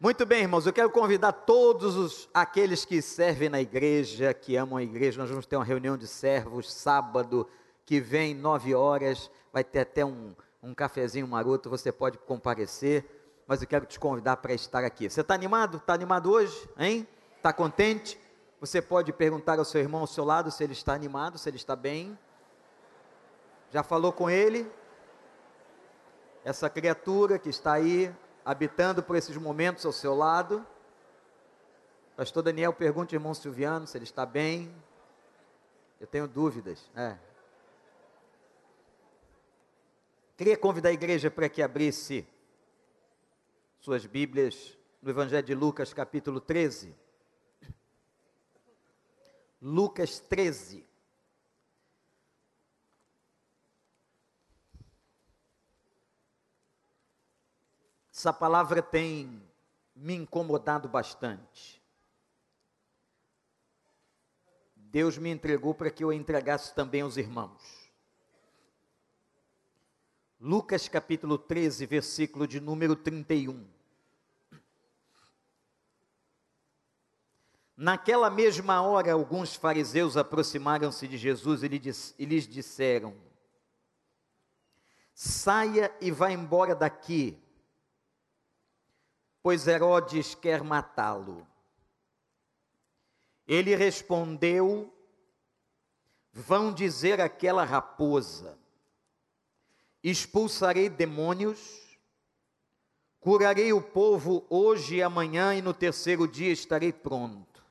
Muito bem, irmãos, eu quero convidar todos os, aqueles que servem na igreja, que amam a igreja. Nós vamos ter uma reunião de servos sábado que vem, nove horas. Vai ter até um, um cafezinho maroto, você pode comparecer. Mas eu quero te convidar para estar aqui. Você está animado? Está animado hoje? Hein? Está contente? Você pode perguntar ao seu irmão ao seu lado se ele está animado, se ele está bem. Já falou com ele? Essa criatura que está aí habitando por esses momentos ao seu lado. Pastor Daniel pergunta ao irmão Silviano se ele está bem. Eu tenho dúvidas. É. Queria convidar a igreja para que abrisse suas Bíblias no Evangelho de Lucas, capítulo 13. Lucas 13. Essa palavra tem me incomodado bastante. Deus me entregou para que eu entregasse também aos irmãos. Lucas capítulo 13, versículo de número 31. Naquela mesma hora, alguns fariseus aproximaram-se de Jesus e lhes disseram: Saia e vá embora daqui pois Herodes quer matá-lo. Ele respondeu: Vão dizer àquela raposa: Expulsarei demônios, curarei o povo hoje e amanhã, e no terceiro dia estarei pronto.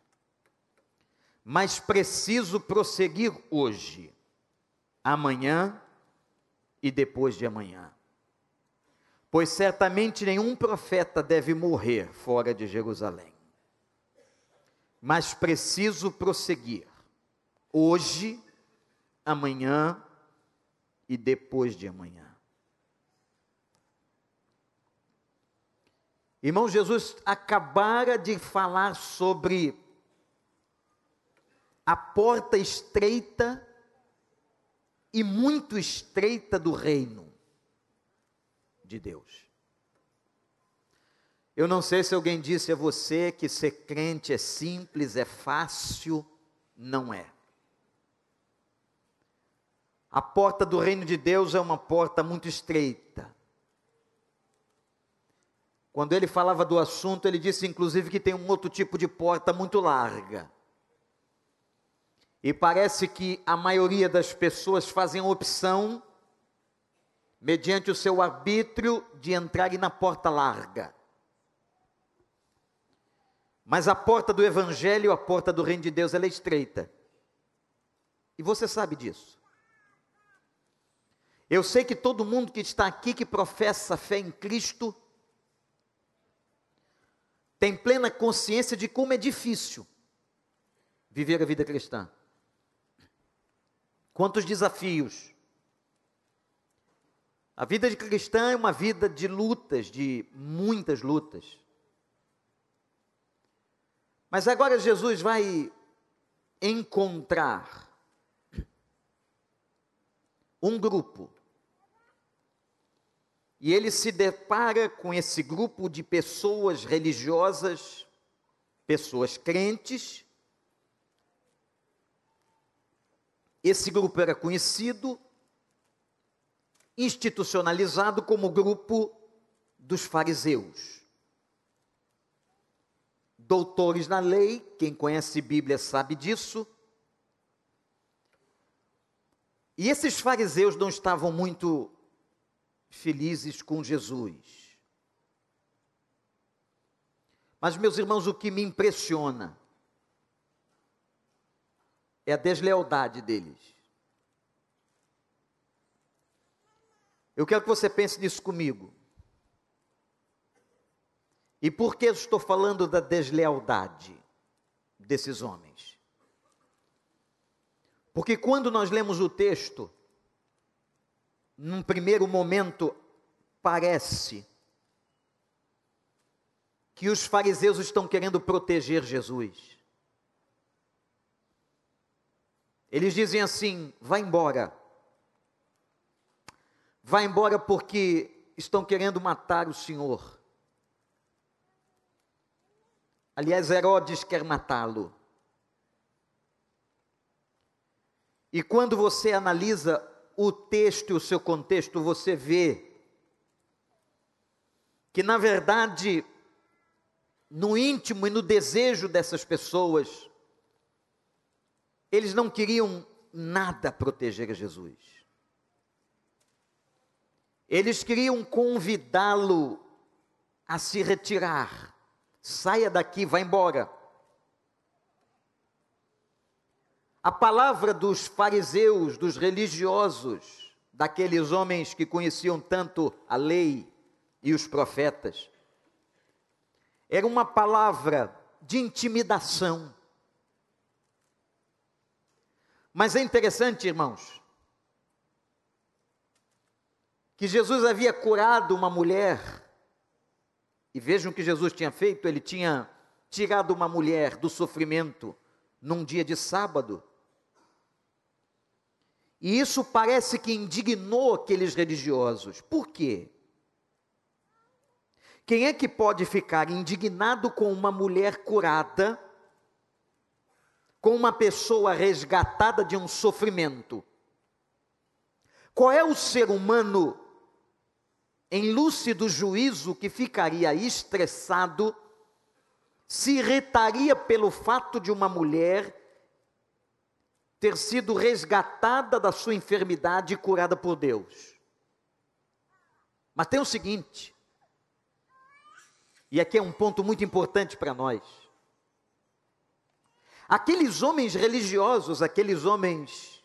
Mas preciso prosseguir hoje, amanhã e depois de amanhã pois certamente nenhum profeta deve morrer fora de Jerusalém. Mas preciso prosseguir, hoje, amanhã e depois de amanhã. Irmão, Jesus acabara de falar sobre a porta estreita e muito estreita do reino de Deus. Eu não sei se alguém disse a você que ser crente é simples, é fácil, não é. A porta do reino de Deus é uma porta muito estreita. Quando ele falava do assunto, ele disse inclusive que tem um outro tipo de porta muito larga. E parece que a maioria das pessoas fazem a opção mediante o seu arbítrio, de entrar na porta larga. Mas a porta do Evangelho, a porta do Reino de Deus, ela é estreita. E você sabe disso. Eu sei que todo mundo que está aqui, que professa fé em Cristo, tem plena consciência de como é difícil viver a vida cristã. Quantos desafios, a vida de cristã é uma vida de lutas, de muitas lutas. Mas agora Jesus vai encontrar um grupo. E ele se depara com esse grupo de pessoas religiosas, pessoas crentes. Esse grupo era conhecido institucionalizado como grupo dos fariseus. Doutores na lei, quem conhece Bíblia sabe disso. E esses fariseus não estavam muito felizes com Jesus. Mas, meus irmãos, o que me impressiona é a deslealdade deles. Eu quero que você pense nisso comigo. E por que eu estou falando da deslealdade desses homens? Porque quando nós lemos o texto, num primeiro momento, parece que os fariseus estão querendo proteger Jesus. Eles dizem assim: vá embora, Vá embora porque estão querendo matar o Senhor. Aliás, Herodes quer matá-lo. E quando você analisa o texto e o seu contexto, você vê que, na verdade, no íntimo e no desejo dessas pessoas, eles não queriam nada proteger Jesus. Eles queriam convidá-lo a se retirar. Saia daqui, vá embora. A palavra dos fariseus, dos religiosos, daqueles homens que conheciam tanto a lei e os profetas, era uma palavra de intimidação. Mas é interessante, irmãos, que Jesus havia curado uma mulher, e vejam o que Jesus tinha feito: ele tinha tirado uma mulher do sofrimento num dia de sábado, e isso parece que indignou aqueles religiosos. Por quê? Quem é que pode ficar indignado com uma mulher curada, com uma pessoa resgatada de um sofrimento? Qual é o ser humano em lúcido juízo que ficaria estressado, se irritaria pelo fato de uma mulher ter sido resgatada da sua enfermidade e curada por Deus. Mas tem o seguinte, e aqui é um ponto muito importante para nós. Aqueles homens religiosos, aqueles homens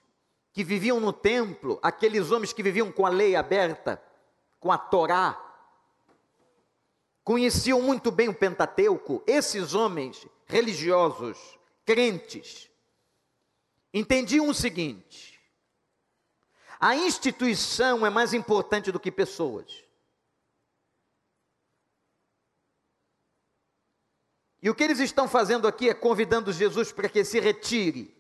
que viviam no templo, aqueles homens que viviam com a lei aberta, com a Torá, conheciam muito bem o Pentateuco, esses homens religiosos, crentes, entendiam o seguinte: a instituição é mais importante do que pessoas. E o que eles estão fazendo aqui é convidando Jesus para que se retire.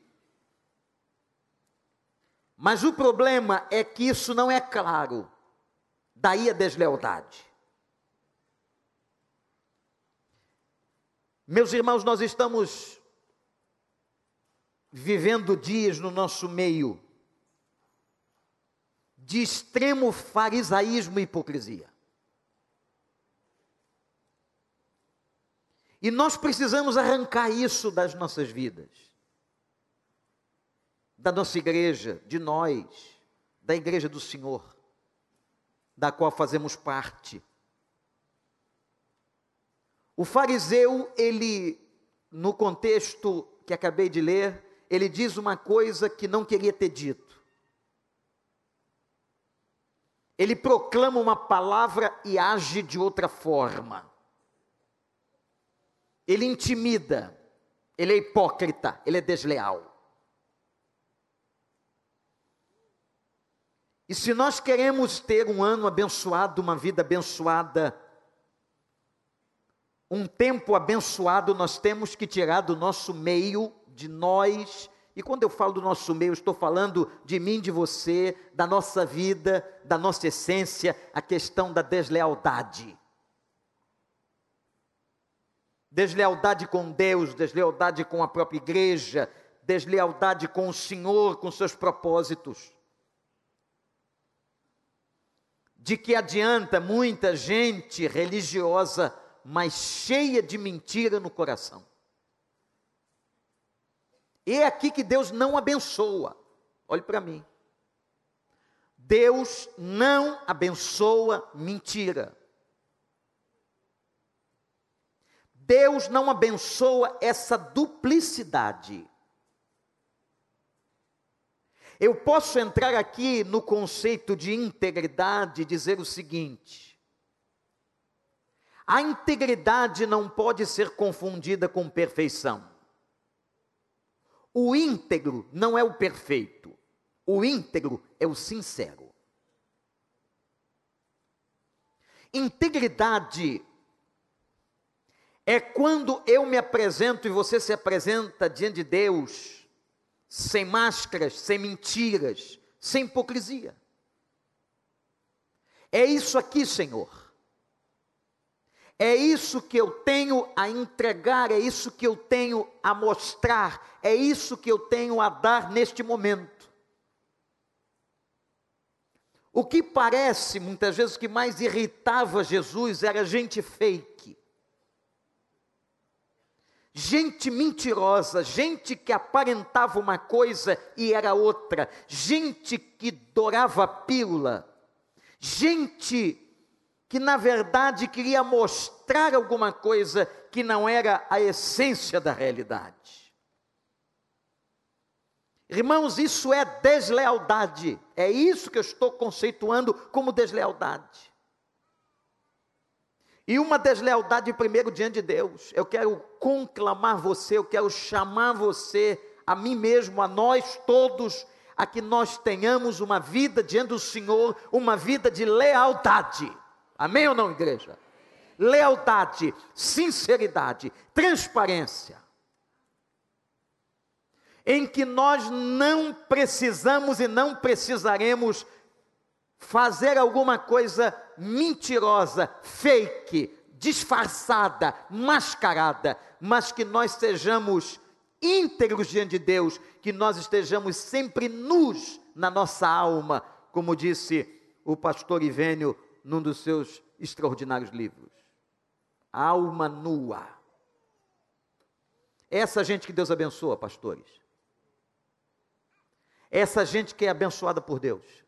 Mas o problema é que isso não é claro. Daí a deslealdade. Meus irmãos, nós estamos vivendo dias no nosso meio de extremo farisaísmo e hipocrisia. E nós precisamos arrancar isso das nossas vidas, da nossa igreja, de nós, da igreja do Senhor, da qual fazemos parte. O fariseu, ele, no contexto que acabei de ler, ele diz uma coisa que não queria ter dito. Ele proclama uma palavra e age de outra forma. Ele intimida, ele é hipócrita, ele é desleal. E se nós queremos ter um ano abençoado, uma vida abençoada, um tempo abençoado, nós temos que tirar do nosso meio de nós, e quando eu falo do nosso meio, estou falando de mim, de você, da nossa vida, da nossa essência, a questão da deslealdade. Deslealdade com Deus, deslealdade com a própria igreja, deslealdade com o Senhor, com seus propósitos. De que adianta muita gente religiosa, mas cheia de mentira no coração? é aqui que Deus não abençoa. Olhe para mim. Deus não abençoa mentira. Deus não abençoa essa duplicidade. Eu posso entrar aqui no conceito de integridade e dizer o seguinte: a integridade não pode ser confundida com perfeição. O íntegro não é o perfeito, o íntegro é o sincero. Integridade é quando eu me apresento e você se apresenta diante de Deus, sem máscaras, sem mentiras, sem hipocrisia. É isso aqui, Senhor. É isso que eu tenho a entregar, é isso que eu tenho a mostrar, é isso que eu tenho a dar neste momento. O que parece muitas vezes que mais irritava Jesus era gente fake. Gente mentirosa, gente que aparentava uma coisa e era outra, gente que dourava pílula, gente que na verdade queria mostrar alguma coisa que não era a essência da realidade. Irmãos, isso é deslealdade. É isso que eu estou conceituando como deslealdade. E uma deslealdade primeiro diante de Deus. Eu quero conclamar você, eu quero chamar você, a mim mesmo, a nós todos, a que nós tenhamos uma vida diante do Senhor, uma vida de lealdade. Amém ou não, igreja? Lealdade, sinceridade, transparência. Em que nós não precisamos e não precisaremos fazer alguma coisa mentirosa, fake, disfarçada, mascarada, mas que nós sejamos íntegros diante de Deus, que nós estejamos sempre nus na nossa alma, como disse o pastor Ivênio num dos seus extraordinários livros. Alma nua. Essa gente que Deus abençoa, pastores. Essa gente que é abençoada por Deus.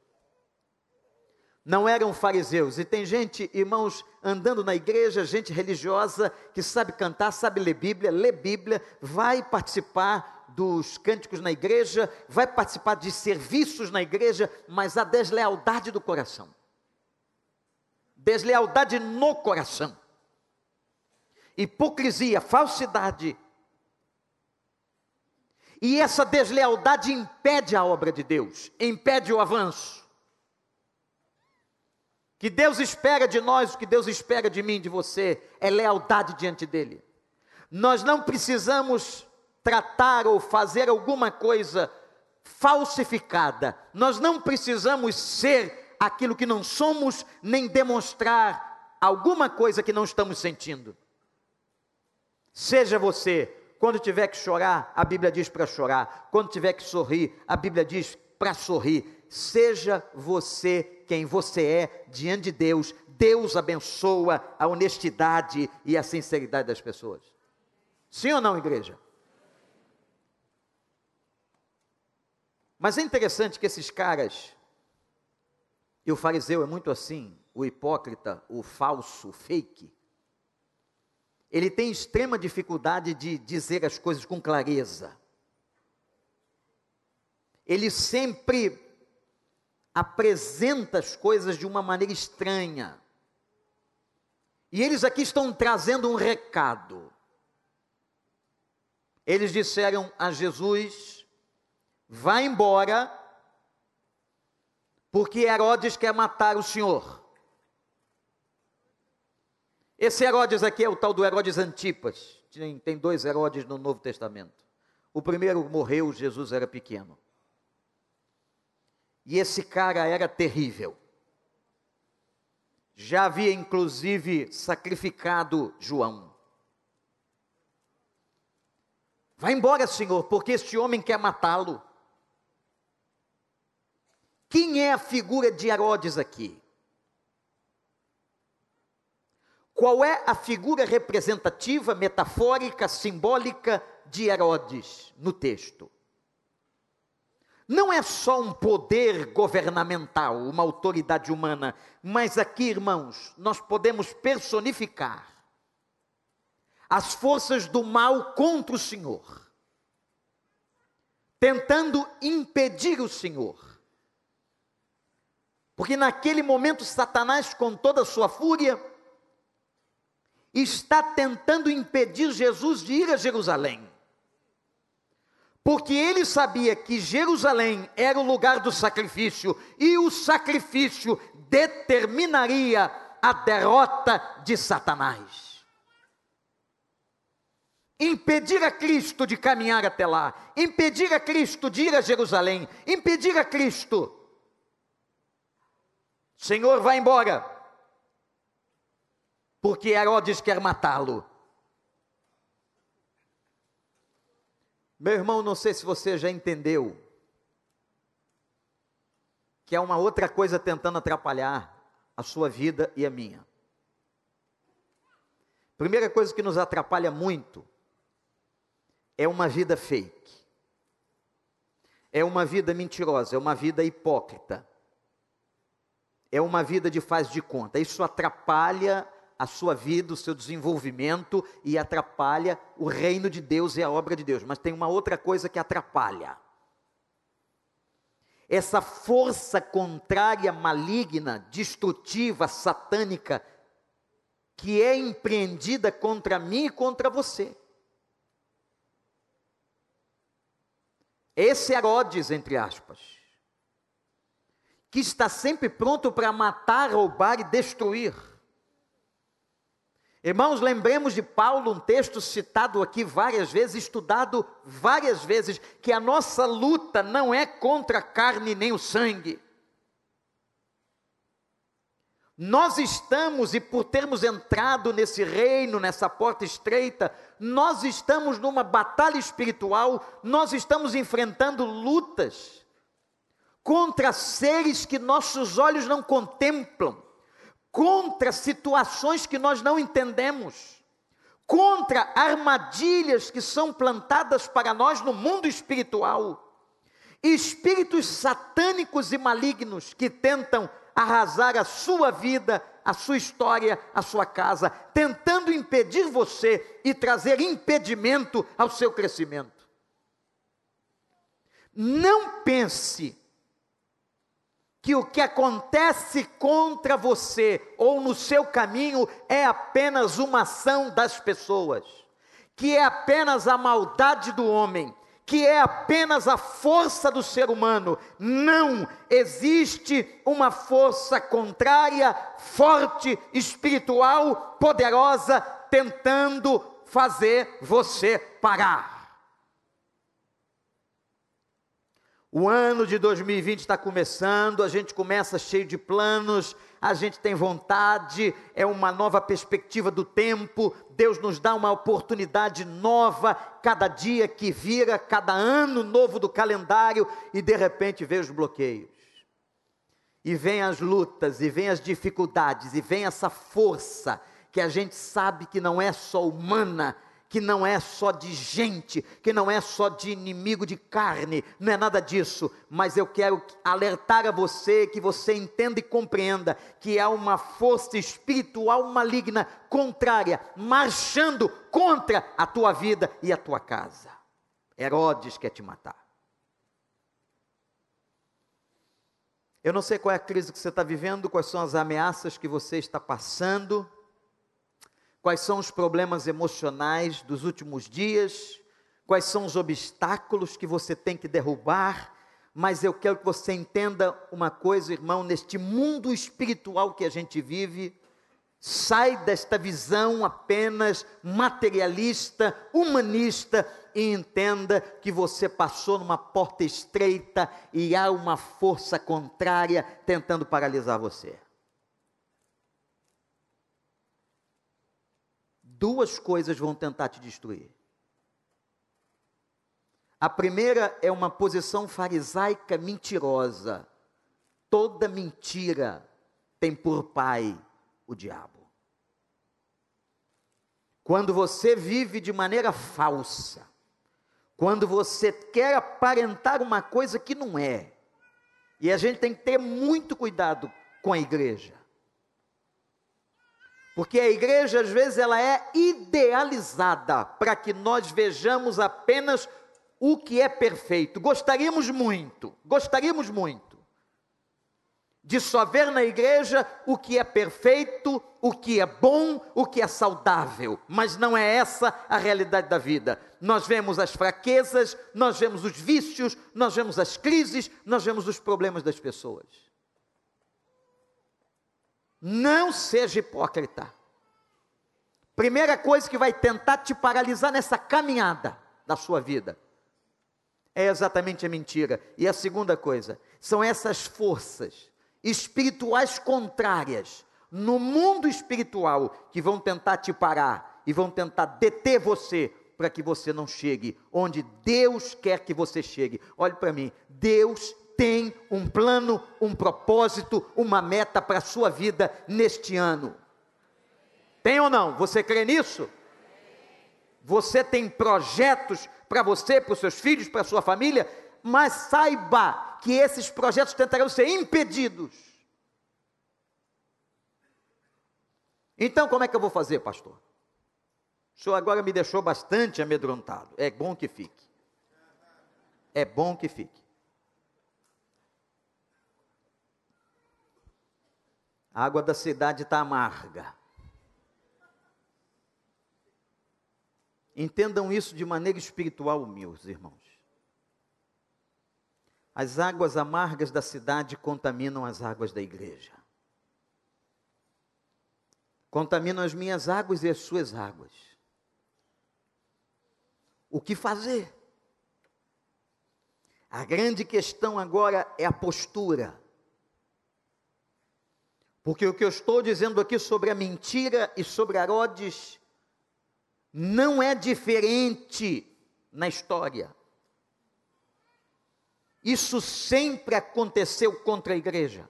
Não eram fariseus. E tem gente, irmãos, andando na igreja, gente religiosa, que sabe cantar, sabe ler Bíblia, lê Bíblia, vai participar dos cânticos na igreja, vai participar de serviços na igreja, mas a deslealdade do coração deslealdade no coração, hipocrisia, falsidade. E essa deslealdade impede a obra de Deus, impede o avanço. Que Deus espera de nós, o que Deus espera de mim, de você, é lealdade diante dEle. Nós não precisamos tratar ou fazer alguma coisa falsificada, nós não precisamos ser aquilo que não somos, nem demonstrar alguma coisa que não estamos sentindo. Seja você, quando tiver que chorar, a Bíblia diz para chorar, quando tiver que sorrir, a Bíblia diz para sorrir. Seja você quem você é diante de Deus, Deus abençoa a honestidade e a sinceridade das pessoas. Sim ou não, igreja? Mas é interessante que esses caras e o fariseu é muito assim, o hipócrita, o falso, o fake. Ele tem extrema dificuldade de dizer as coisas com clareza. Ele sempre apresenta as coisas de uma maneira estranha. E eles aqui estão trazendo um recado. Eles disseram a Jesus: vá embora porque Herodes quer matar o Senhor. Esse Herodes aqui é o tal do Herodes Antipas. Tem, dois Herodes no Novo Testamento. O primeiro morreu, Jesus era pequeno. E esse cara era terrível. Já havia inclusive sacrificado João. Vai embora, Senhor, porque este homem quer matá-lo. Quem é a figura de Herodes aqui? Qual é a figura representativa, metafórica, simbólica de Herodes no texto? Não é só um poder governamental, uma autoridade humana, mas aqui, irmãos, nós podemos personificar as forças do mal contra o Senhor, tentando impedir o Senhor porque naquele momento Satanás, com toda a sua fúria, está tentando impedir Jesus de ir a Jerusalém. Porque ele sabia que Jerusalém era o lugar do sacrifício e o sacrifício determinaria a derrota de Satanás. Impedir a Cristo de caminhar até lá, impedir a Cristo de ir a Jerusalém, impedir a Cristo Senhor, vai embora. porque Herodes quer matá-lo. Meu irmão, não sei se você já entendeu que é uma outra coisa tentando atrapalhar a sua vida e a minha. Primeira coisa que nos atrapalha muito é uma vida fake. É uma vida mentirosa, é uma vida hipócrita. É uma vida de faz de conta. Isso atrapalha a sua vida, o seu desenvolvimento e atrapalha o reino de Deus e a obra de Deus. Mas tem uma outra coisa que atrapalha essa força contrária, maligna, destrutiva, satânica, que é empreendida contra mim e contra você. Esse Herodes, entre aspas, que está sempre pronto para matar, roubar e destruir. Irmãos, lembremos de Paulo, um texto citado aqui várias vezes, estudado várias vezes, que a nossa luta não é contra a carne nem o sangue. Nós estamos, e por termos entrado nesse reino, nessa porta estreita, nós estamos numa batalha espiritual, nós estamos enfrentando lutas contra seres que nossos olhos não contemplam contra situações que nós não entendemos, contra armadilhas que são plantadas para nós no mundo espiritual, espíritos satânicos e malignos que tentam arrasar a sua vida, a sua história, a sua casa, tentando impedir você e trazer impedimento ao seu crescimento. Não pense que o que acontece contra você ou no seu caminho é apenas uma ação das pessoas, que é apenas a maldade do homem, que é apenas a força do ser humano. Não existe uma força contrária, forte, espiritual, poderosa, tentando fazer você parar. O ano de 2020 está começando, a gente começa cheio de planos, a gente tem vontade, é uma nova perspectiva do tempo, Deus nos dá uma oportunidade nova, cada dia que vira, cada ano novo do calendário, e de repente vem os bloqueios. E vem as lutas, e vem as dificuldades, e vem essa força que a gente sabe que não é só humana, que não é só de gente, que não é só de inimigo de carne, não é nada disso, mas eu quero alertar a você que você entenda e compreenda que há uma força espiritual maligna contrária, marchando contra a tua vida e a tua casa. Herodes quer te matar. Eu não sei qual é a crise que você está vivendo, quais são as ameaças que você está passando, quais são os problemas emocionais dos últimos dias, quais são os obstáculos que você tem que derrubar, mas eu quero que você entenda uma coisa, irmão, neste mundo espiritual que a gente vive, sai desta visão apenas materialista, humanista e entenda que você passou numa porta estreita e há uma força contrária tentando paralisar você. Duas coisas vão tentar te destruir. A primeira é uma posição farisaica mentirosa. Toda mentira tem por pai o diabo. Quando você vive de maneira falsa, quando você quer aparentar uma coisa que não é, e a gente tem que ter muito cuidado com a igreja. Porque a igreja às vezes ela é idealizada para que nós vejamos apenas o que é perfeito. Gostaríamos muito, gostaríamos muito de só ver na igreja o que é perfeito, o que é bom, o que é saudável, mas não é essa a realidade da vida. Nós vemos as fraquezas, nós vemos os vícios, nós vemos as crises, nós vemos os problemas das pessoas. Não seja hipócrita. Primeira coisa que vai tentar te paralisar nessa caminhada da sua vida é exatamente a mentira. E a segunda coisa são essas forças espirituais contrárias no mundo espiritual que vão tentar te parar e vão tentar deter você para que você não chegue onde Deus quer que você chegue. Olhe para mim, Deus tem um plano, um propósito, uma meta para a sua vida neste ano. Tem ou não? Você crê nisso? Você tem projetos para você, para os seus filhos, para a sua família, mas saiba que esses projetos tentarão ser impedidos. Então, como é que eu vou fazer, pastor? O senhor agora me deixou bastante amedrontado. É bom que fique. É bom que fique. A água da cidade está amarga. Entendam isso de maneira espiritual, meus irmãos. As águas amargas da cidade contaminam as águas da igreja. Contaminam as minhas águas e as suas águas. O que fazer? A grande questão agora é a postura. Porque o que eu estou dizendo aqui sobre a mentira e sobre Herodes não é diferente na história. Isso sempre aconteceu contra a igreja.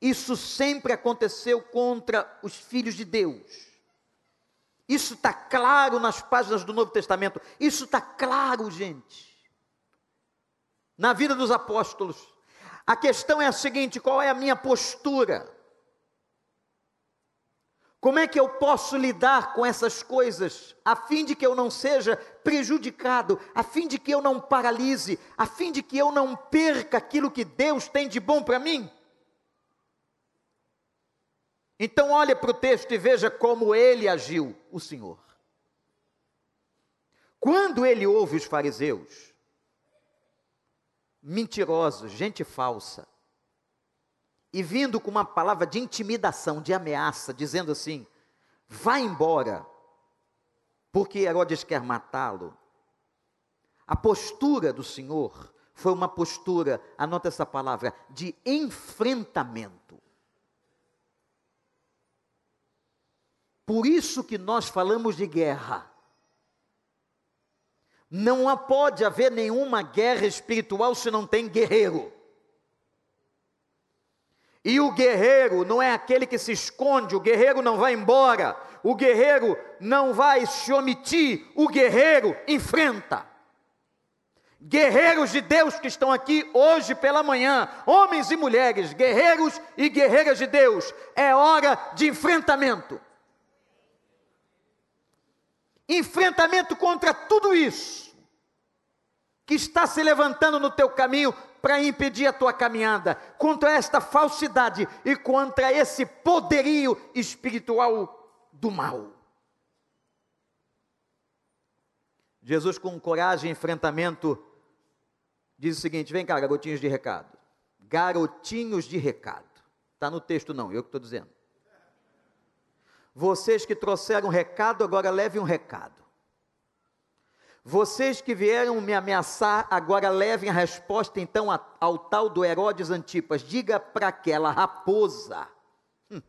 Isso sempre aconteceu contra os filhos de Deus. Isso está claro nas páginas do Novo Testamento. Isso está claro, gente. Na vida dos apóstolos. A questão é a seguinte: qual é a minha postura? Como é que eu posso lidar com essas coisas, a fim de que eu não seja prejudicado, a fim de que eu não paralise, a fim de que eu não perca aquilo que Deus tem de bom para mim? Então, olhe para o texto e veja como ele agiu, o Senhor. Quando ele ouve os fariseus, mentirosos, gente falsa, e vindo com uma palavra de intimidação, de ameaça, dizendo assim: vá embora, porque Herodes quer matá-lo. A postura do Senhor foi uma postura, anota essa palavra, de enfrentamento. Por isso que nós falamos de guerra. Não pode haver nenhuma guerra espiritual se não tem guerreiro. E o guerreiro não é aquele que se esconde, o guerreiro não vai embora, o guerreiro não vai se omitir, o guerreiro enfrenta. Guerreiros de Deus que estão aqui hoje pela manhã, homens e mulheres, guerreiros e guerreiras de Deus, é hora de enfrentamento. Enfrentamento contra tudo isso que está se levantando no teu caminho para impedir a tua caminhada, contra esta falsidade e contra esse poderio espiritual do mal. Jesus, com coragem e enfrentamento, diz o seguinte: vem cá, garotinhos de recado. Garotinhos de recado. Está no texto, não, eu que estou dizendo. Vocês que trouxeram recado, agora levem um recado. Vocês que vieram me ameaçar, agora levem a resposta então ao tal do Herodes Antipas. Diga para aquela raposa. Hum.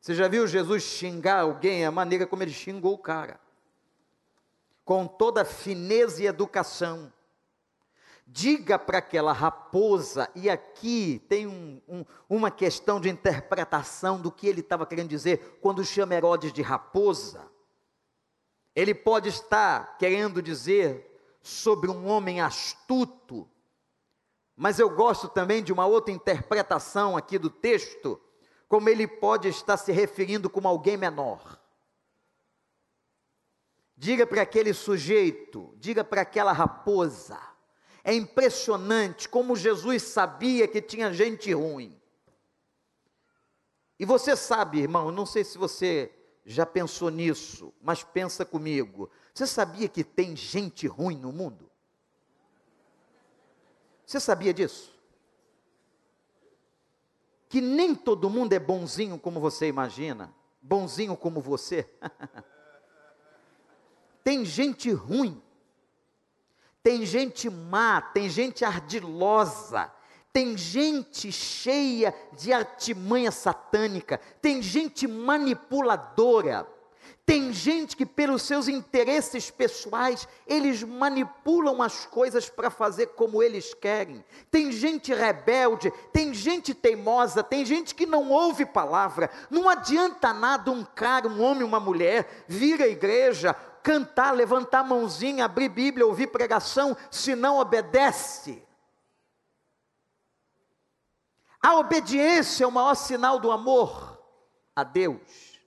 Você já viu Jesus xingar alguém? A maneira como ele xingou o cara. Com toda fineza e educação. Diga para aquela raposa, e aqui tem um, um, uma questão de interpretação do que ele estava querendo dizer quando chama Herodes de raposa. Ele pode estar querendo dizer sobre um homem astuto, mas eu gosto também de uma outra interpretação aqui do texto, como ele pode estar se referindo como alguém menor. Diga para aquele sujeito, diga para aquela raposa. É impressionante como Jesus sabia que tinha gente ruim. E você sabe, irmão, não sei se você já pensou nisso, mas pensa comigo. Você sabia que tem gente ruim no mundo? Você sabia disso? Que nem todo mundo é bonzinho como você imagina, bonzinho como você. tem gente ruim, tem gente má, tem gente ardilosa, Tem gente cheia de artimanha satânica, tem gente manipuladora, tem gente que, pelos seus interesses pessoais, eles manipulam as coisas para fazer como eles querem. Tem gente rebelde, tem gente teimosa, tem gente que não ouve palavra. Não adianta nada um cara, um homem, uma mulher, vir à igreja, cantar, levantar a mãozinha, abrir Bíblia, ouvir pregação, se não obedece. A obediência é o maior sinal do amor a Deus.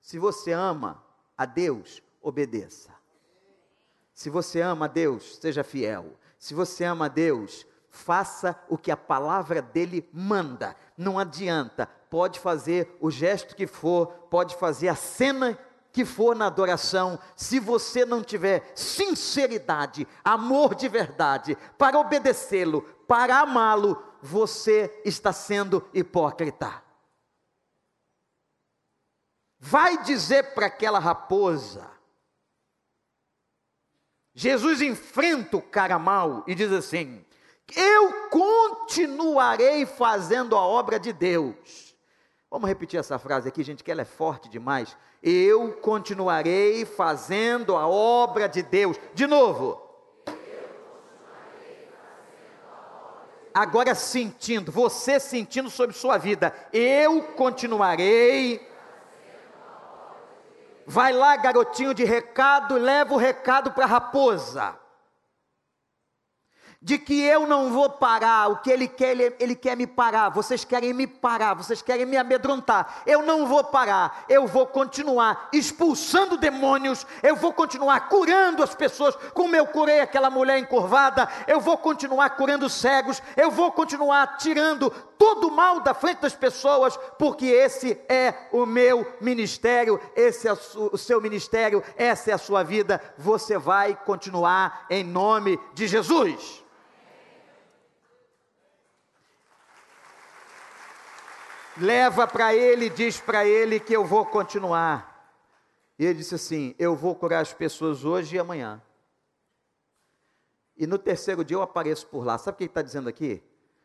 Se você ama a Deus, obedeça. Se você ama a Deus, seja fiel. Se você ama a Deus, faça o que a palavra dele manda. Não adianta, pode fazer o gesto que for, pode fazer a cena que for na adoração, se você não tiver sinceridade, amor de verdade, para obedecê-lo, para amá-lo, você está sendo hipócrita. Vai dizer para aquela raposa. Jesus enfrenta o cara mal e diz assim: Eu continuarei fazendo a obra de Deus. Vamos repetir essa frase aqui, gente, que ela é forte demais. Eu continuarei fazendo a obra de Deus. De novo. Agora sentindo, você sentindo sobre sua vida, eu continuarei. Vai lá, garotinho de recado, leva o recado para a raposa de que eu não vou parar, o que ele quer, ele, ele, quer me parar, vocês querem me parar, vocês querem me amedrontar, eu não vou parar, eu vou continuar expulsando demônios, eu vou continuar curando as pessoas, como eu curei aquela mulher encurvada, eu vou continuar curando cegos, eu vou continuar tirando todo o mal da frente das pessoas, porque esse é o meu ministério, esse é o seu ministério, essa é a sua vida, você vai continuar em nome de Jesus. Leva para ele e diz para ele que eu vou continuar. E ele disse assim: Eu vou curar as pessoas hoje e amanhã. E no terceiro dia eu apareço por lá. Sabe o que ele está dizendo aqui?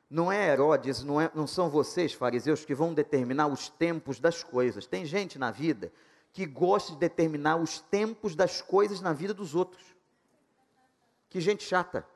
Não é Herodes, não, é, não são vocês, fariseus, que vão determinar os tempos das coisas. Tem gente na vida que gosta de determinar os tempos das coisas na vida dos outros. Que gente chata.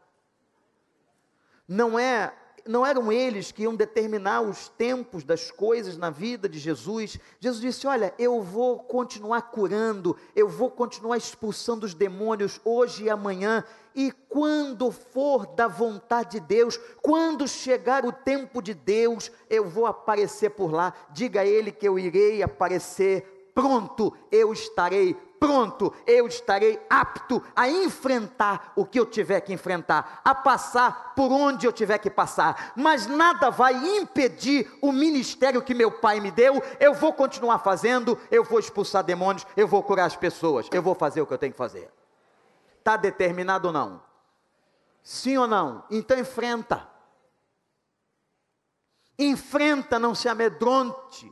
Não é não eram eles que iam determinar os tempos das coisas na vida de Jesus. Jesus disse: Olha, eu vou continuar curando, eu vou continuar expulsando os demônios hoje e amanhã, e quando for da vontade de Deus, quando chegar o tempo de Deus, eu vou aparecer por lá. Diga a ele que eu irei aparecer pronto, eu estarei pronto, eu estarei apto a enfrentar o que eu tiver que enfrentar, a passar por onde eu tiver que passar, mas nada vai impedir o ministério que meu pai me deu. Eu vou continuar fazendo, eu vou expulsar demônios, eu vou curar as pessoas, eu vou fazer o que eu tenho que fazer. Está determinado ou não? Sim ou não? Então enfrenta. Enfrenta, não se amedronte.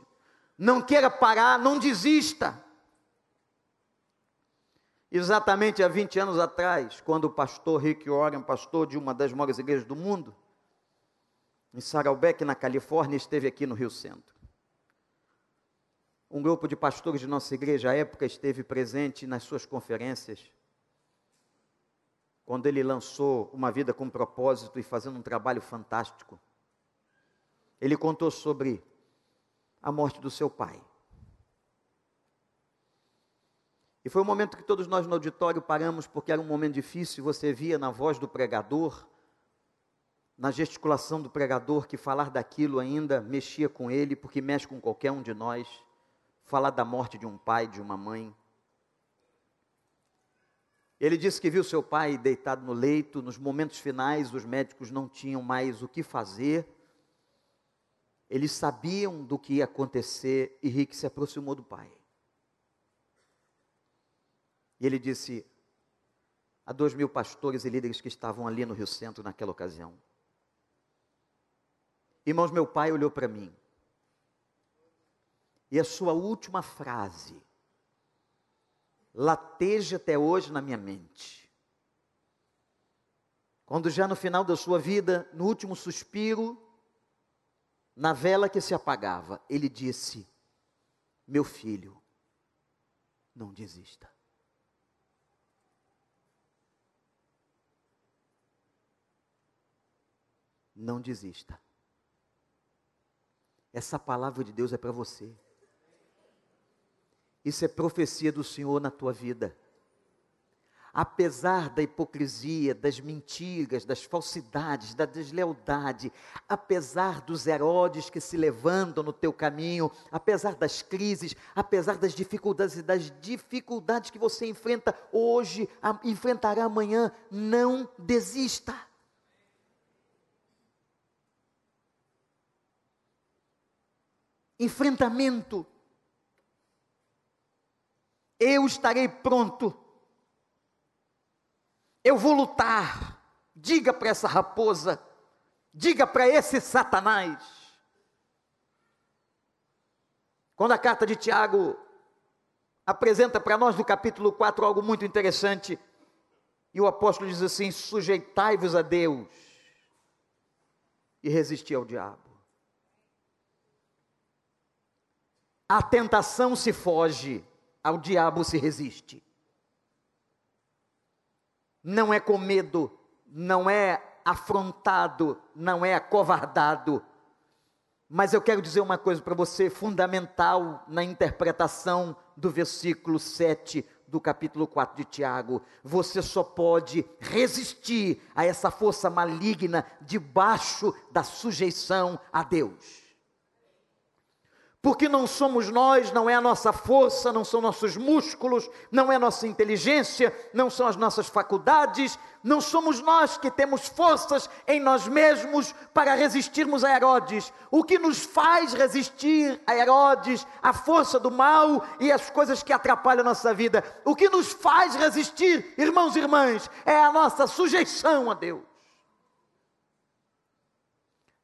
Não queira parar, não desista. Exatamente há 20 anos atrás, quando o pastor Rick Warren, pastor de uma das maiores igrejas do mundo, em Saddleback, na Califórnia, esteve aqui no Rio Centro. Um grupo de pastores de nossa igreja à época esteve presente nas suas conferências, quando ele lançou Uma Vida com Propósito e fazendo um trabalho fantástico. Ele contou sobre a morte do seu pai. E foi um momento que todos nós no auditório paramos, porque era um momento difícil, você via na voz do pregador, na gesticulação do pregador, que falar daquilo ainda mexia com ele, porque mexe com qualquer um de nós. Falar da morte de um pai, de uma mãe. Ele disse que viu seu pai deitado no leito, nos momentos finais, os médicos não tinham mais o que fazer. Eles sabiam do que ia acontecer e Rick se aproximou do pai. E ele disse a dois mil pastores e líderes que estavam ali no Rio Centro naquela ocasião: Irmãos, meu pai olhou para mim. E a sua última frase lateja até hoje na minha mente. Quando já no final da sua vida, no último suspiro, na vela que se apagava, ele disse: Meu filho, não desista. Não desista. Essa palavra de Deus é para você. Isso é profecia do Senhor na tua vida apesar da hipocrisia, das mentiras, das falsidades, da deslealdade, apesar dos Herodes que se levantam no teu caminho, apesar das crises, apesar das dificuldades e das dificuldades que você enfrenta hoje, enfrentará amanhã, não desista. Enfrentamento. Eu estarei pronto eu vou lutar. Diga para essa raposa, diga para esse Satanás. Quando a carta de Tiago apresenta para nós no capítulo 4 algo muito interessante, e o apóstolo diz assim: sujeitai-vos a Deus e resisti ao diabo. A tentação se foge, ao diabo se resiste não é com medo, não é afrontado, não é acovardado. Mas eu quero dizer uma coisa para você, fundamental na interpretação do versículo 7 do capítulo 4 de Tiago. Você só pode resistir a essa força maligna debaixo da sujeição a Deus porque não somos nós, não é a nossa força, não são nossos músculos, não é nossa inteligência, não são as nossas faculdades, não somos nós que temos forças em nós mesmos para resistirmos a Herodes. O que nos faz resistir a Herodes, a força do mal e as coisas que atrapalham a nossa vida, o que nos faz resistir, irmãos e irmãs, é a nossa sujeição a Deus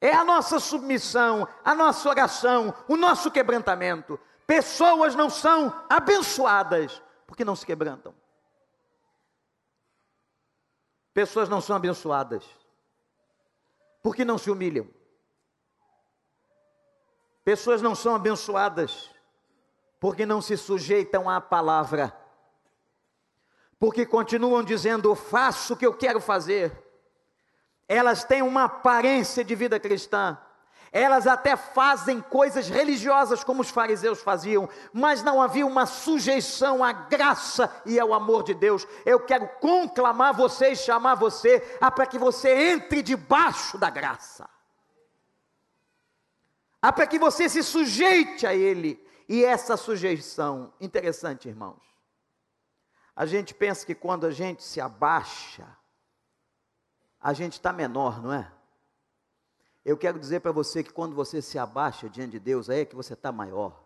é a nossa submissão, a nossa oração, o nosso quebrantamento. Pessoas não são abençoadas porque não se quebrantam. Pessoas não são abençoadas porque não se humilham. Pessoas não são abençoadas porque não se sujeitam à palavra. Porque continuam dizendo: faço o que eu quero fazer elas têm uma aparência de vida cristã, elas até fazem coisas religiosas como os fariseus faziam, mas não havia uma sujeição à graça e ao amor de Deus. Eu quero conclamar você e chamar você para que você entre debaixo da graça, para que você se sujeite a Ele. E essa sujeição, interessante, irmãos. A gente pensa que quando a gente se abaixa, a gente está menor, não é? Eu quero dizer para você que quando você se abaixa diante de Deus, é aí que você está maior.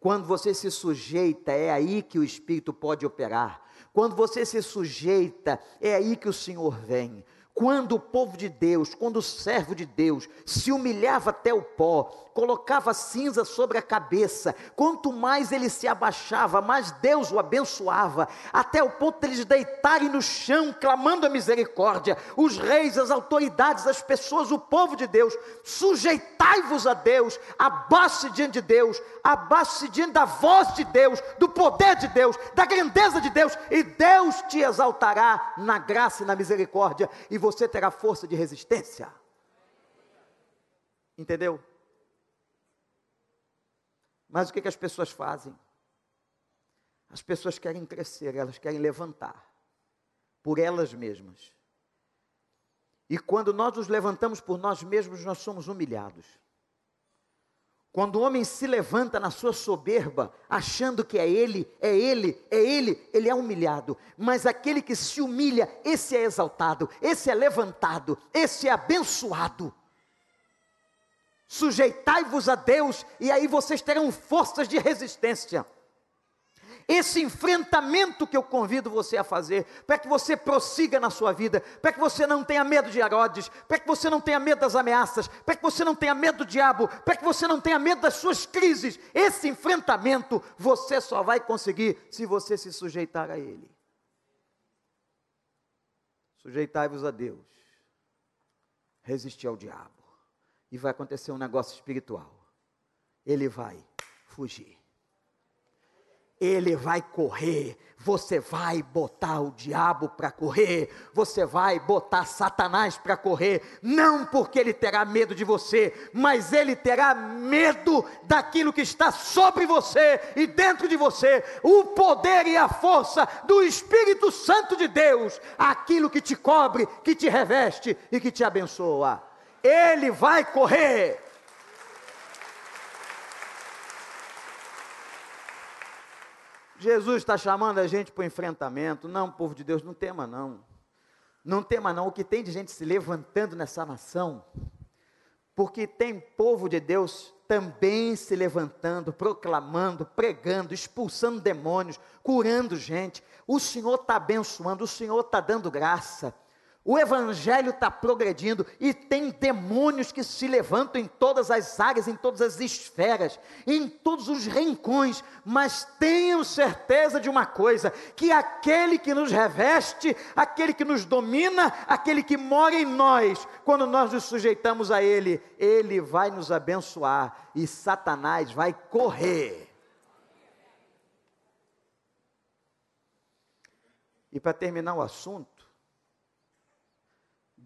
Quando você se sujeita, é aí que o Espírito pode operar. Quando você se sujeita, é aí que o Senhor vem. Quando o povo de Deus, quando o servo de Deus se humilhava até o pó, colocava cinza sobre a cabeça, quanto mais ele se abaixava, mais Deus o abençoava, até o ponto de eles deitarem no chão, clamando a misericórdia. Os reis, as autoridades, as pessoas, o povo de Deus, sujeitai-vos a Deus, abaixe diante de Deus, abaixe diante da voz de Deus, do poder de Deus, da grandeza de Deus, e Deus te exaltará na graça e na misericórdia. E você terá força de resistência. Entendeu? Mas o que, que as pessoas fazem? As pessoas querem crescer, elas querem levantar por elas mesmas. E quando nós nos levantamos por nós mesmos, nós somos humilhados. Quando o homem se levanta na sua soberba, achando que é ele, é ele, é ele, ele é humilhado. Mas aquele que se humilha, esse é exaltado, esse é levantado, esse é abençoado. Sujeitai-vos a Deus, e aí vocês terão forças de resistência esse enfrentamento que eu convido você a fazer, para que você prossiga na sua vida, para que você não tenha medo de Herodes, para que você não tenha medo das ameaças, para que você não tenha medo do diabo, para que você não tenha medo das suas crises. Esse enfrentamento você só vai conseguir se você se sujeitar a Ele. Sujeitai-vos a Deus, resistir ao diabo, e vai acontecer um negócio espiritual. Ele vai fugir ele vai correr. Você vai botar o diabo para correr, você vai botar Satanás para correr, não porque ele terá medo de você, mas ele terá medo daquilo que está sobre você e dentro de você, o poder e a força do Espírito Santo de Deus, aquilo que te cobre, que te reveste e que te abençoa. Ele vai correr. Jesus está chamando a gente para o enfrentamento. Não, povo de Deus, não tema não. Não tema não. O que tem de gente se levantando nessa nação, porque tem povo de Deus também se levantando, proclamando, pregando, expulsando demônios, curando gente. O Senhor está abençoando, o Senhor está dando graça. O evangelho está progredindo e tem demônios que se levantam em todas as áreas, em todas as esferas, em todos os rincões, mas tenham certeza de uma coisa: que aquele que nos reveste, aquele que nos domina, aquele que mora em nós, quando nós nos sujeitamos a Ele, Ele vai nos abençoar e Satanás vai correr. E para terminar o assunto,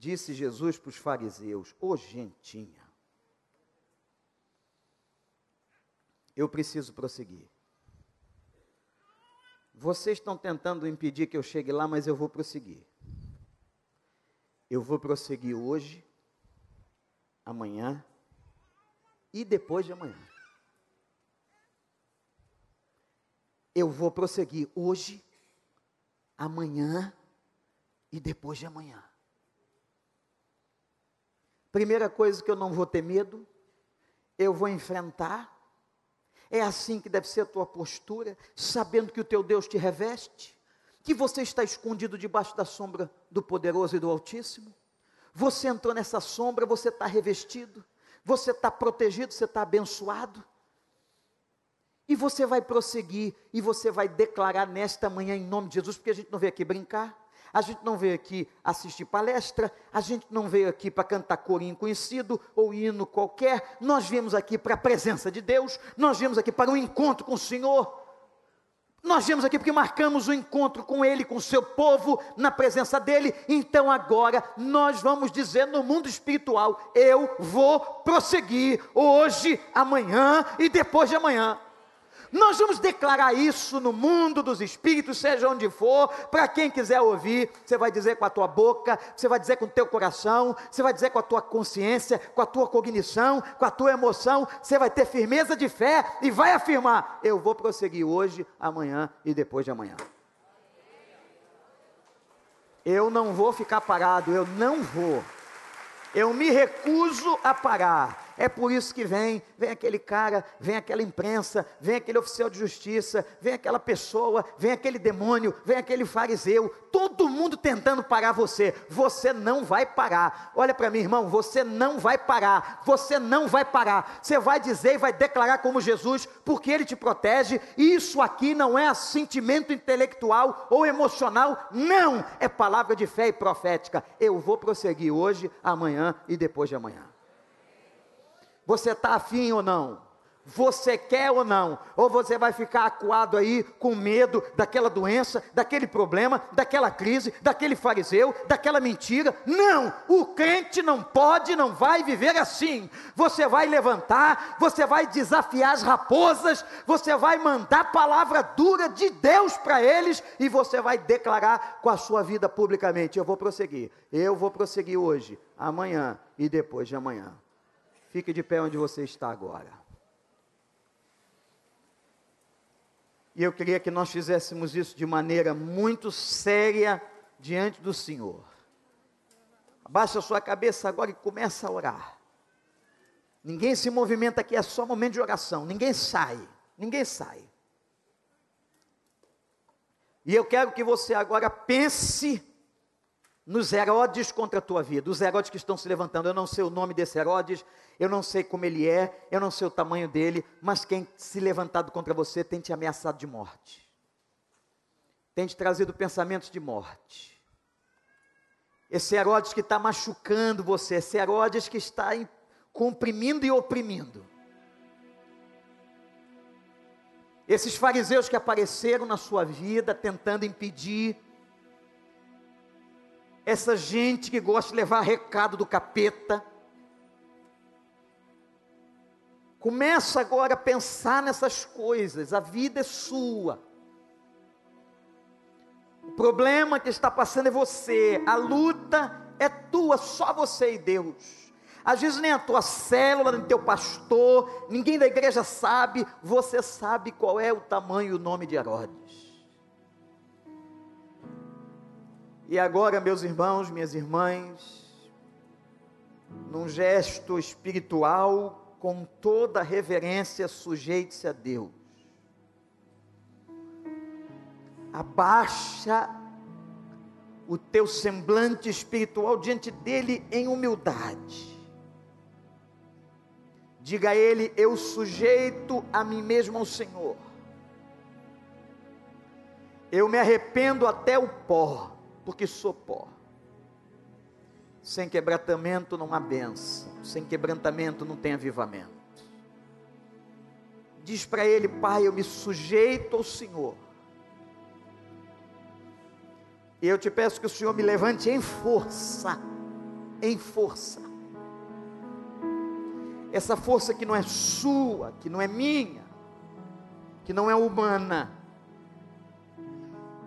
disse Jesus para os fariseus: Ô oh, gentinha, eu preciso prosseguir. Vocês estão tentando impedir que eu chegue lá, mas eu vou prosseguir. Eu vou prosseguir hoje, amanhã e depois de amanhã. Eu vou prosseguir hoje, amanhã e depois de amanhã. Primeira coisa que eu não vou ter medo, eu vou enfrentar. É assim que deve ser a tua postura, sabendo que o teu Deus te reveste, que você está escondido debaixo da sombra do poderoso e do Altíssimo. Você entrou nessa sombra, você está revestido, você está protegido, você está abençoado. E você vai prosseguir e você vai declarar nesta manhã em nome de Jesus, porque a gente não veio aqui brincar. A gente não veio aqui assistir palestra, a gente não veio aqui para cantar corinho conhecido ou hino qualquer, nós viemos aqui para a presença de Deus, nós viemos aqui para um encontro com o Senhor. Nós viemos aqui porque marcamos o um encontro com Ele, com o seu povo, na presença dEle. Então agora nós vamos dizer no mundo espiritual: eu vou prosseguir hoje, amanhã e depois de amanhã. Nós vamos declarar isso no mundo dos espíritos, seja onde for, para quem quiser ouvir, você vai dizer com a tua boca, você vai dizer com o teu coração, você vai dizer com a tua consciência, com a tua cognição, com a tua emoção, você vai ter firmeza de fé e vai afirmar: eu vou prosseguir hoje, amanhã e depois de amanhã. Eu não vou ficar parado, eu não vou. Eu me recuso a parar. É por isso que vem, vem aquele cara, vem aquela imprensa, vem aquele oficial de justiça, vem aquela pessoa, vem aquele demônio, vem aquele fariseu, todo mundo tentando parar você. Você não vai parar. Olha para mim, irmão, você não vai parar. Você não vai parar. Você vai dizer e vai declarar como Jesus, porque ele te protege. Isso aqui não é assentimento intelectual ou emocional, não, é palavra de fé e profética. Eu vou prosseguir hoje, amanhã e depois de amanhã. Você está afim ou não? Você quer ou não? Ou você vai ficar acuado aí com medo daquela doença, daquele problema, daquela crise, daquele fariseu, daquela mentira? Não! O crente não pode, não vai viver assim. Você vai levantar, você vai desafiar as raposas, você vai mandar palavra dura de Deus para eles e você vai declarar com a sua vida publicamente: Eu vou prosseguir, eu vou prosseguir hoje, amanhã e depois de amanhã. Fique de pé onde você está agora. E eu queria que nós fizéssemos isso de maneira muito séria diante do Senhor. Abaixa a sua cabeça agora e começa a orar. Ninguém se movimenta aqui, é só momento de oração. Ninguém sai. Ninguém sai. E eu quero que você agora pense nos Herodes contra a tua vida, os Herodes que estão se levantando. Eu não sei o nome desse Herodes, eu não sei como ele é, eu não sei o tamanho dele, mas quem se levantado contra você tem te ameaçado de morte, tem te trazido pensamentos de morte. Esse Herodes que está machucando você, esse Herodes que está comprimindo e oprimindo. Esses fariseus que apareceram na sua vida tentando impedir, essa gente que gosta de levar recado do capeta, começa agora a pensar nessas coisas, a vida é sua. O problema que está passando é você, a luta é tua, só você e Deus. Às vezes nem a tua célula, nem teu pastor, ninguém da igreja sabe, você sabe qual é o tamanho e o nome de Herodes. E agora, meus irmãos, minhas irmãs, num gesto espiritual, com toda reverência, sujeite-se a Deus. Abaixa o teu semblante espiritual diante dele em humildade. Diga a Ele: Eu sujeito a mim mesmo ao Senhor. Eu me arrependo até o pó, porque sou pó. Sem quebrantamento não há bênção, sem quebrantamento não tem avivamento. Diz para ele, Pai, eu me sujeito ao Senhor. E eu te peço que o Senhor me levante em força, em força essa força que não é sua, que não é minha, que não é humana.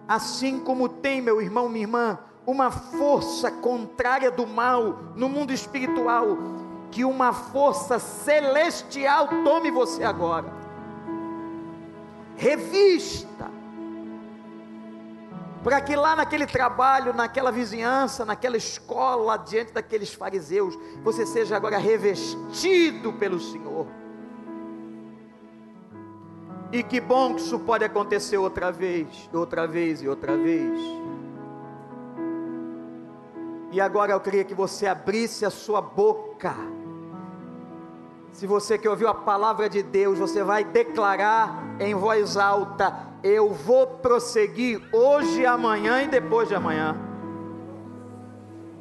Assim como tem, meu irmão, minha irmã, uma força contrária do mal no mundo espiritual, que uma força celestial tome você agora. Revista para que lá naquele trabalho, naquela vizinhança, naquela escola, diante daqueles fariseus, você seja agora revestido pelo Senhor. E que bom que isso pode acontecer outra vez, outra vez e outra vez. E agora eu queria que você abrisse a sua boca. Se você que ouviu a palavra de Deus, você vai declarar em voz alta: eu vou prosseguir hoje, amanhã e depois de amanhã.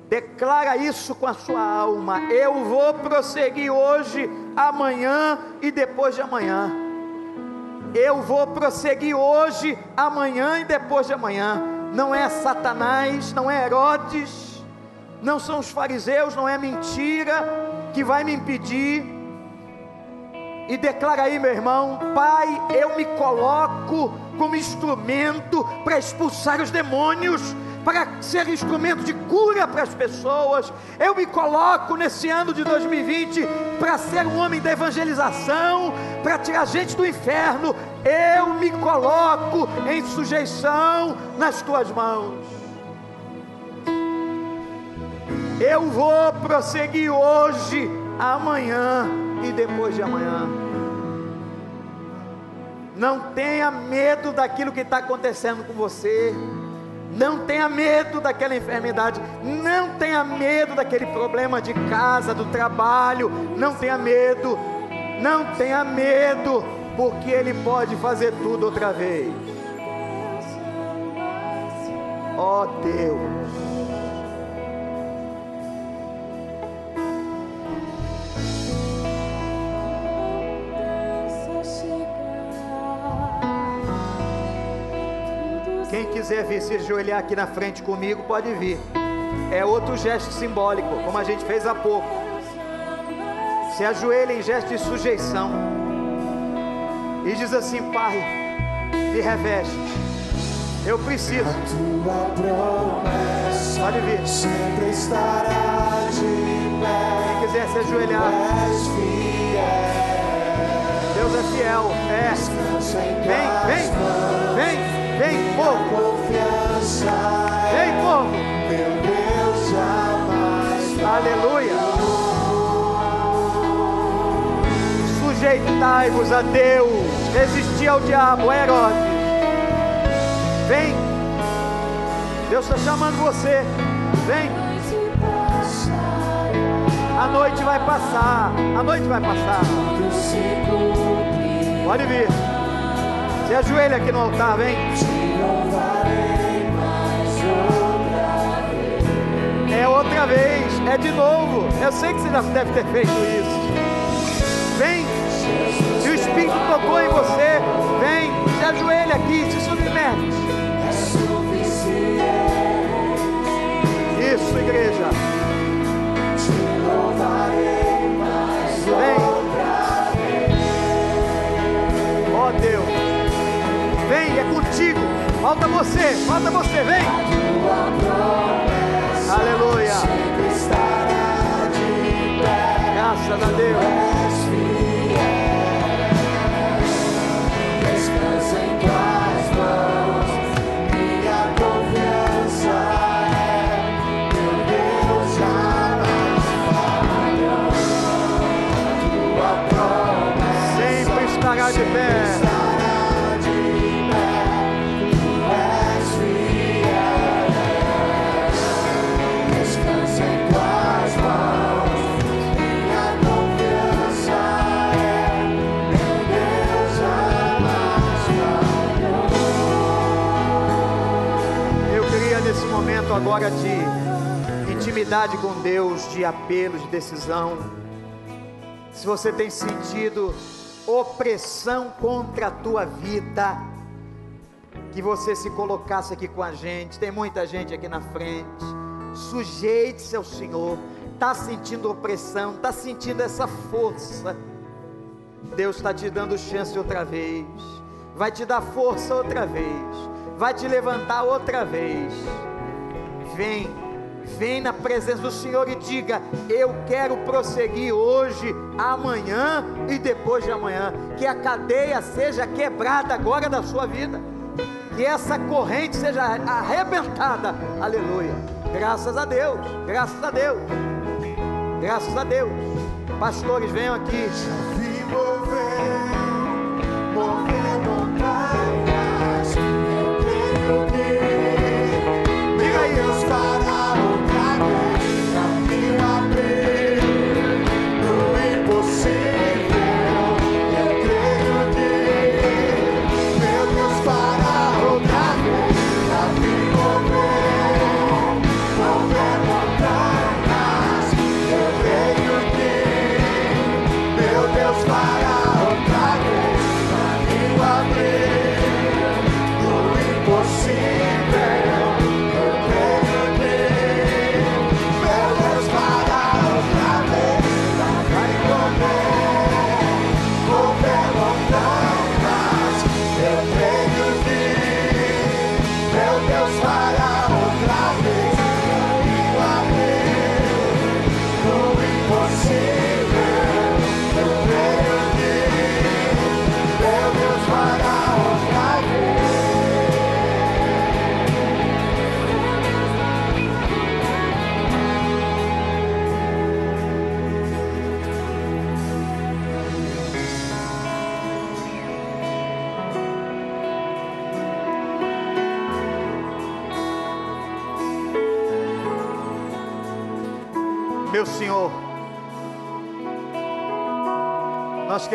Declara isso com a sua alma. Eu vou prosseguir hoje, amanhã e depois de amanhã. Eu vou prosseguir hoje, amanhã e depois de amanhã. Não é Satanás, não é Herodes, não são os fariseus, não é mentira que vai me impedir e declara aí, meu irmão: Pai, eu me coloco como instrumento para expulsar os demônios, para ser instrumento de cura para as pessoas. Eu me coloco nesse ano de 2020 para ser um homem da evangelização, para tirar gente do inferno. Eu me coloco em sujeição nas tuas mãos. Eu vou prosseguir hoje, amanhã e depois de amanhã. Não tenha medo daquilo que está acontecendo com você. Não tenha medo daquela enfermidade. Não tenha medo daquele problema de casa, do trabalho. Não tenha medo. Não tenha medo, porque Ele pode fazer tudo outra vez. Ó oh, Deus. Quem quiser vir se ajoelhar aqui na frente comigo, pode vir. É outro gesto simbólico, como a gente fez há pouco. Se ajoelha em gesto de sujeição. E diz assim: Pai, me reveste. Eu preciso. Pode vir. Sempre estará de pé. Quem quiser se ajoelhar. Deus é fiel. É. Vem, vem, vem. Vem, povo. Vem, povo. Meu Deus jamais. Aleluia. Sujeitai-vos a Deus. Resisti ao diabo, é Herodes. Vem. Deus está chamando você. Vem. A noite vai passar. A noite vai passar. Pode vir. Se ajoelha aqui no altar, vem. É outra vez, É de novo. Eu sei que você já deve ter feito isso. Vem. Se o Espírito tocou em você, vem. Se ajoelha aqui, se submete. Isso, igreja. Contigo. Falta você, falta você, vem. Aleluia. Graças a Deus. Deus, de apelo, de decisão. Se você tem sentido opressão contra a tua vida, que você se colocasse aqui com a gente. Tem muita gente aqui na frente. Sujeite-se ao Senhor. Está sentindo opressão, está sentindo essa força. Deus está te dando chance outra vez. Vai te dar força outra vez. Vai te levantar outra vez. Vem Vem na presença do Senhor e diga: Eu quero prosseguir hoje, amanhã e depois de amanhã. Que a cadeia seja quebrada agora da sua vida. Que essa corrente seja arrebentada. Aleluia. Graças a Deus. Graças a Deus. Graças a Deus. Pastores, venham aqui. mover, mover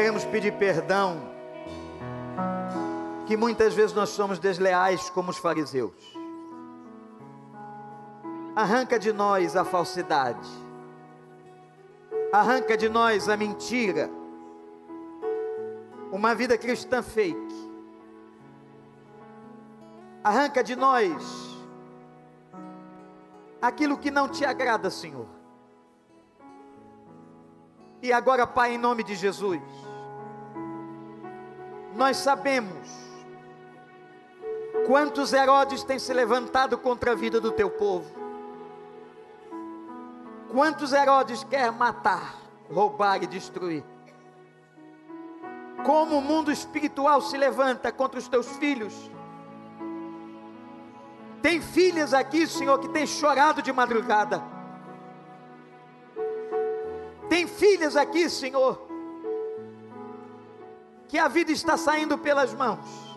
queremos pedir perdão, que muitas vezes nós somos desleais como os fariseus. Arranca de nós a falsidade, arranca de nós a mentira, uma vida cristã fake. Arranca de nós aquilo que não te agrada, Senhor. E agora, Pai, em nome de Jesus, nós sabemos quantos Herodes têm se levantado contra a vida do teu povo. Quantos Herodes quer matar, roubar e destruir. Como o mundo espiritual se levanta contra os teus filhos. Tem filhas aqui, Senhor, que têm chorado de madrugada. Tem filhas aqui, Senhor, que a vida está saindo pelas mãos.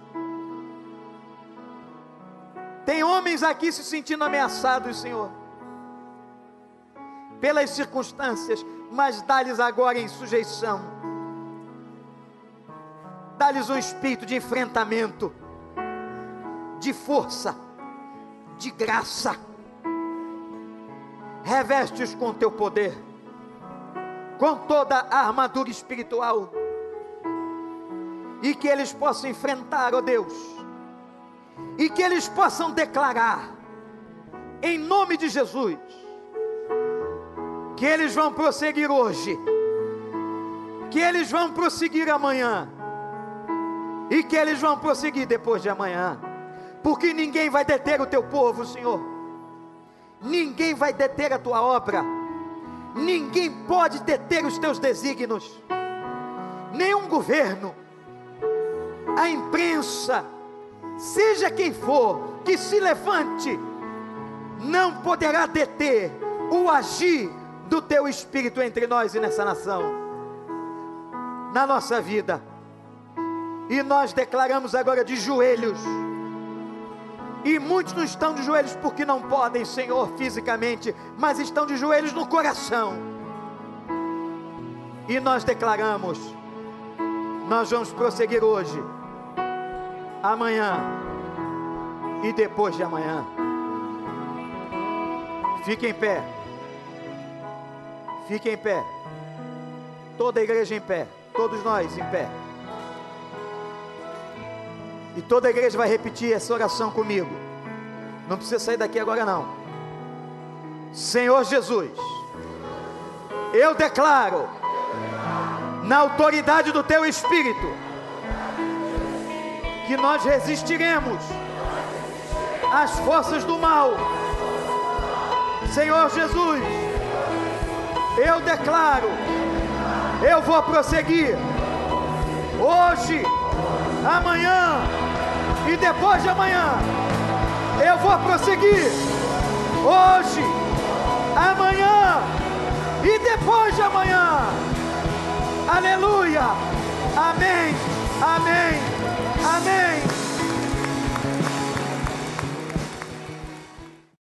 Tem homens aqui se sentindo ameaçados, Senhor, pelas circunstâncias, mas dá-lhes agora em sujeição. Dá-lhes um espírito de enfrentamento, de força, de graça. reveste-os com teu poder, com toda a armadura espiritual, e que eles possam enfrentar, ó oh Deus, e que eles possam declarar, em nome de Jesus, que eles vão prosseguir hoje, que eles vão prosseguir amanhã, e que eles vão prosseguir depois de amanhã, porque ninguém vai deter o teu povo, Senhor, ninguém vai deter a tua obra, ninguém pode deter os teus desígnios, nenhum governo, a imprensa, seja quem for que se levante, não poderá deter o agir do teu espírito entre nós e nessa nação, na nossa vida. E nós declaramos agora de joelhos. E muitos não estão de joelhos porque não podem, Senhor, fisicamente, mas estão de joelhos no coração. E nós declaramos: nós vamos prosseguir hoje, amanhã e depois de amanhã. Fique em pé. Fique em pé. Toda a igreja em pé. Todos nós em pé. E toda a igreja vai repetir essa oração comigo. Não precisa sair daqui agora não. Senhor Jesus, eu declaro, na autoridade do Teu Espírito, que nós resistiremos às forças do mal Senhor Jesus, eu declaro, eu vou prosseguir hoje, amanhã e depois de amanhã. Eu vou prosseguir hoje, amanhã e depois de amanhã. Aleluia. Amém. Amém. Amém.